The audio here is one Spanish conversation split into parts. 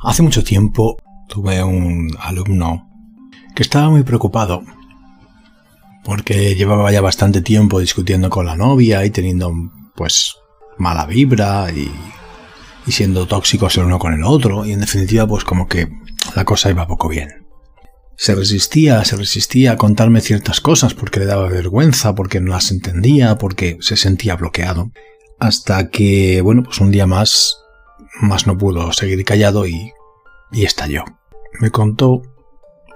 Hace mucho tiempo tuve un alumno que estaba muy preocupado porque llevaba ya bastante tiempo discutiendo con la novia y teniendo pues mala vibra y, y siendo tóxicos el uno con el otro y en definitiva pues como que la cosa iba poco bien. Se resistía, se resistía a contarme ciertas cosas porque le daba vergüenza, porque no las entendía, porque se sentía bloqueado. Hasta que, bueno, pues un día más, más no pudo seguir callado y, y estalló. Me contó,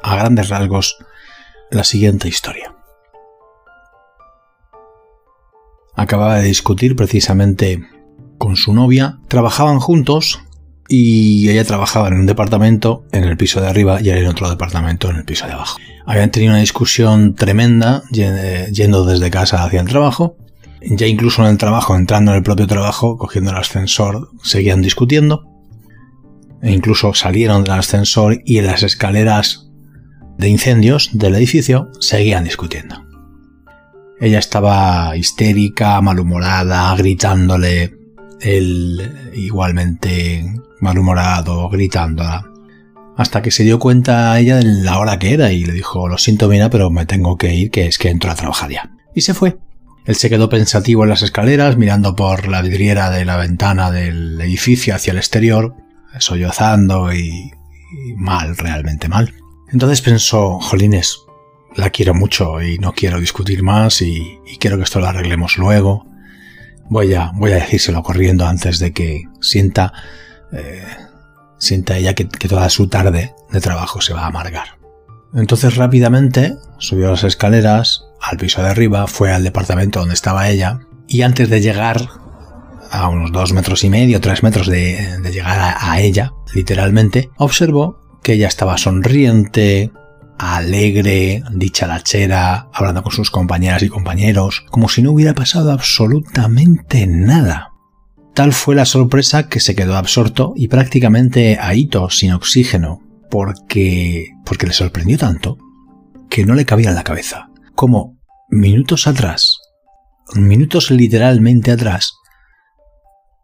a grandes rasgos, la siguiente historia. Acababa de discutir precisamente con su novia, trabajaban juntos y ella trabajaba en un departamento en el piso de arriba y él en otro departamento en el piso de abajo. Habían tenido una discusión tremenda yendo desde casa hacia el trabajo ya incluso en el trabajo, entrando en el propio trabajo, cogiendo el ascensor, seguían discutiendo. E incluso salieron del ascensor y en las escaleras de incendios del edificio seguían discutiendo. Ella estaba histérica, malhumorada, gritándole, él igualmente malhumorado, gritándola. Hasta que se dio cuenta ella de la hora que era y le dijo, lo siento mira, pero me tengo que ir, que es que entro a trabajar ya. Y se fue. Él se quedó pensativo en las escaleras, mirando por la vidriera de la ventana del edificio hacia el exterior, sollozando y, mal, realmente mal. Entonces pensó, Jolines, la quiero mucho y no quiero discutir más y, quiero que esto lo arreglemos luego. Voy a, voy a decírselo corriendo antes de que sienta, eh, sienta ella que toda su tarde de trabajo se va a amargar. Entonces rápidamente subió las escaleras al piso de arriba, fue al departamento donde estaba ella y antes de llegar a unos dos metros y medio, tres metros de, llegar a, ella, literalmente, observó que ella estaba sonriente, alegre, dicharachera, hablando con sus compañeras y compañeros, como si no hubiera pasado absolutamente nada. Tal fue la sorpresa que se quedó absorto y prácticamente ahito, sin oxígeno, porque, porque le sorprendió tanto que no le cabía en la cabeza. Como minutos atrás, minutos literalmente atrás,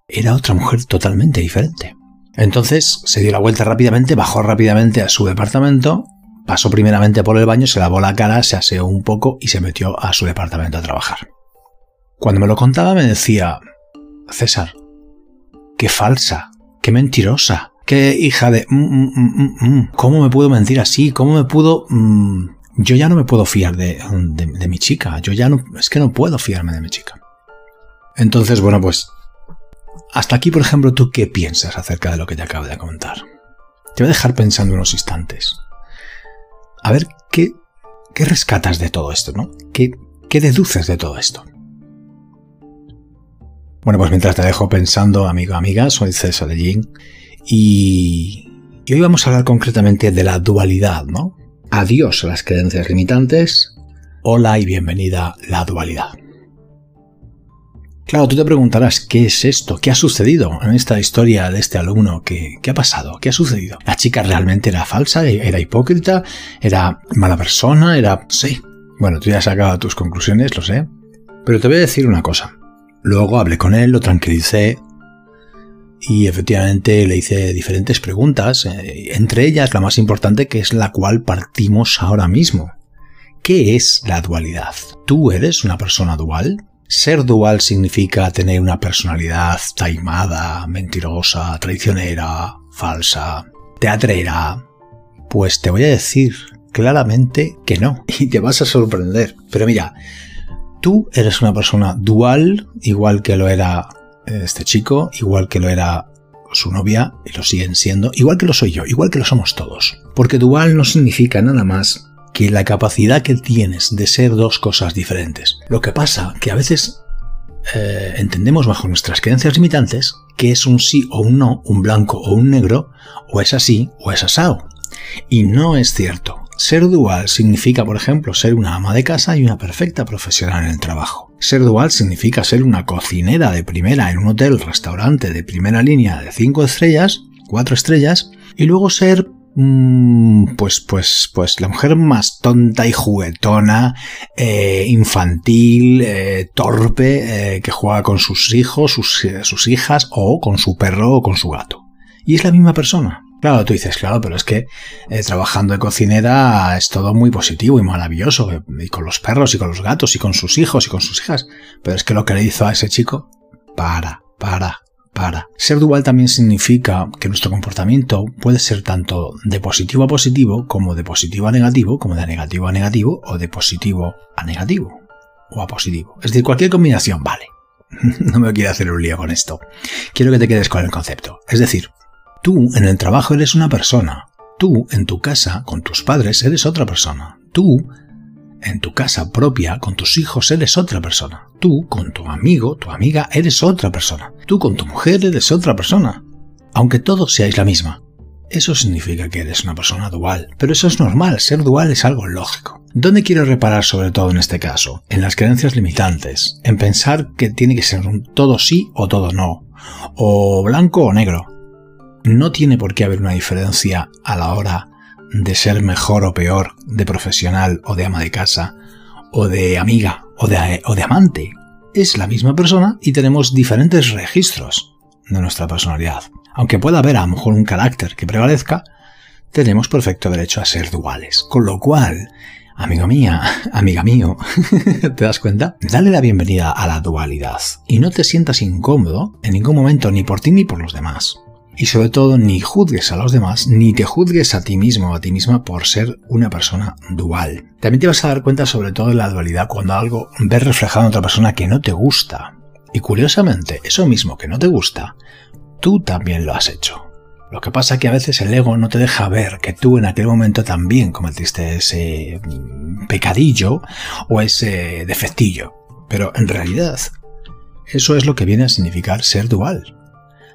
era otra mujer totalmente diferente. Entonces se dio la vuelta rápidamente, bajó rápidamente a su departamento, pasó primeramente por el baño, se lavó la cara, se aseó un poco y se metió a su departamento a trabajar. Cuando me lo contaba me decía, César, qué falsa, qué mentirosa, qué hija de... Mm, mm, mm, ¿Cómo me puedo mentir así? ¿Cómo me puedo... yo ya no me puedo fiar de, de, mi chica. Yo ya no... Es que no puedo fiarme de mi chica. Entonces, bueno, pues... Hasta aquí, por ejemplo, ¿tú qué piensas acerca de lo que te acabo de comentar? Te voy a dejar pensando unos instantes. A ver, ¿qué, qué rescatas de todo esto, no? ¿Qué, ¿Qué deduces de todo esto? Bueno, pues mientras te dejo pensando, amigo, amiga, soy César de Jin y, hoy vamos a hablar concretamente de la dualidad, ¿no? Adiós a las creencias limitantes. Hola y bienvenida la dualidad. Claro, tú te preguntarás, ¿qué es esto? ¿Qué ha sucedido en esta historia de este alumno? ¿Qué, ¿Qué, ha pasado? ¿Qué ha sucedido? ¿La chica realmente era falsa? ¿Era hipócrita? ¿Era mala persona? ¿Era...? Sí. Bueno, tú ya has sacado tus conclusiones, lo sé. Pero te voy a decir una cosa. Luego hablé con él, lo tranquilicé, y efectivamente le hice diferentes preguntas, eh, entre ellas la más importante que es la cual partimos ahora mismo. ¿Qué es la dualidad? ¿Tú eres una persona dual? Ser dual significa tener una personalidad taimada, mentirosa, traicionera, falsa, teatrera. Pues te voy a decir claramente que no, y te vas a sorprender. Pero mira, tú eres una persona dual, igual que lo era este chico, igual que lo era su novia, y lo siguen siendo, igual que lo soy yo, igual que lo somos todos. Porque dual no significa nada más que la capacidad que tienes de ser dos cosas diferentes. Lo que pasa que a veces eh, entendemos bajo nuestras creencias limitantes que es un sí o un no, un blanco o un negro, o es así o es asado. Y no es cierto. Ser dual significa, por ejemplo, ser una ama de casa y una perfecta profesional en el trabajo. Ser dual significa ser una cocinera de primera en un hotel, restaurante de primera línea de 5 estrellas, 4 estrellas, y luego ser pues, pues, pues la mujer más tonta y juguetona, eh, infantil, eh, torpe, eh, que juega con sus hijos, sus, sus hijas, o con su perro o con su gato. Y es la misma persona. Claro, tú dices, claro, pero es que eh, trabajando de cocinera es todo muy positivo y maravilloso, eh, y con los perros y con los gatos y con sus hijos y con sus hijas. Pero es que lo que le hizo a ese chico, para, para, para. Ser dual también significa que nuestro comportamiento puede ser tanto de positivo a positivo, como de positivo a negativo, como de negativo a negativo, o de positivo a negativo, o a positivo. Es decir, cualquier combinación vale. no me quiero hacer un lío con esto. Quiero que te quedes con el concepto. Es decir, Tú en el trabajo eres una persona. Tú en tu casa con tus padres eres otra persona. Tú en tu casa propia con tus hijos eres otra persona. Tú con tu amigo, tu amiga eres otra persona. Tú con tu mujer eres otra persona. Aunque todos seáis la misma. Eso significa que eres una persona dual. Pero eso es normal, ser dual es algo lógico. ¿Dónde quiero reparar sobre todo en este caso? En las creencias limitantes, en pensar que tiene que ser todo sí o todo no, o blanco o negro no tiene por qué haber una diferencia a la hora de ser mejor o peor, de profesional o de ama de casa, o de amiga o de, o de amante. Es la misma persona y tenemos diferentes registros de nuestra personalidad. Aunque pueda haber a lo mejor un carácter que prevalezca, tenemos perfecto derecho a ser duales. Con lo cual, amigo mía, amiga mío, ¿te das cuenta? Dale la bienvenida a la dualidad y no te sientas incómodo en ningún momento ni por ti ni por los demás. Y sobre todo, ni juzgues a los demás, ni te juzgues a ti mismo o a ti misma por ser una persona dual. También te vas a dar cuenta sobre todo de la dualidad cuando algo ves reflejado en otra persona que no te gusta. Y curiosamente, eso mismo que no te gusta, tú también lo has hecho. Lo que pasa es que a veces el ego no te deja ver que tú en aquel momento también cometiste ese mm, pecadillo o ese defectillo. Pero en realidad, eso es lo que viene a significar ser dual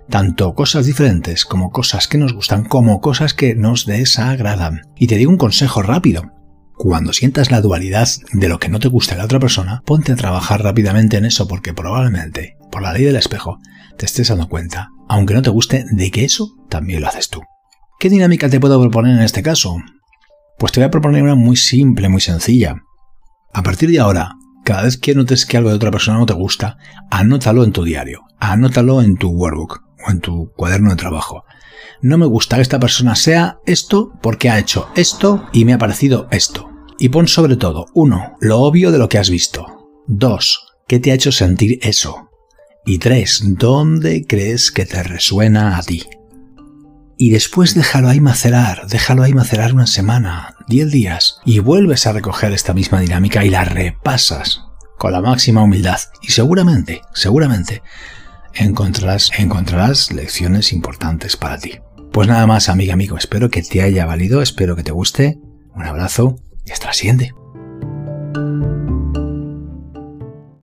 tanto cosas diferentes como cosas que nos gustan como cosas que nos desagradan. Y te digo un consejo rápido. Cuando sientas la dualidad de lo que no te gusta de la otra persona, ponte a trabajar rápidamente en eso porque probablemente, por la ley del espejo, te estés dando cuenta, aunque no te guste, de que eso también lo haces tú. ¿Qué dinámica te puedo proponer en este caso? Pues te voy a proponer una muy simple, muy sencilla. A partir de ahora, cada vez que notes que algo de otra persona no te gusta, anótalo en tu diario, anótalo en tu workbook o en tu cuaderno de trabajo. No me gusta que esta persona sea esto porque ha hecho esto y me ha parecido esto. Y pon sobre todo, uno, lo obvio de lo que has visto. Dos, ¿qué te ha hecho sentir eso? Y tres, ¿dónde crees que te resuena a ti? Y después déjalo ahí macerar, déjalo ahí macerar una semana, diez días, y vuelves a recoger esta misma dinámica y la repasas con la máxima humildad. Y seguramente, seguramente, encontrarás, encontrarás lecciones importantes para ti. Pues nada más, amiga, amigo, espero que te haya valido, espero que te guste. Un abrazo y hasta la siguiente.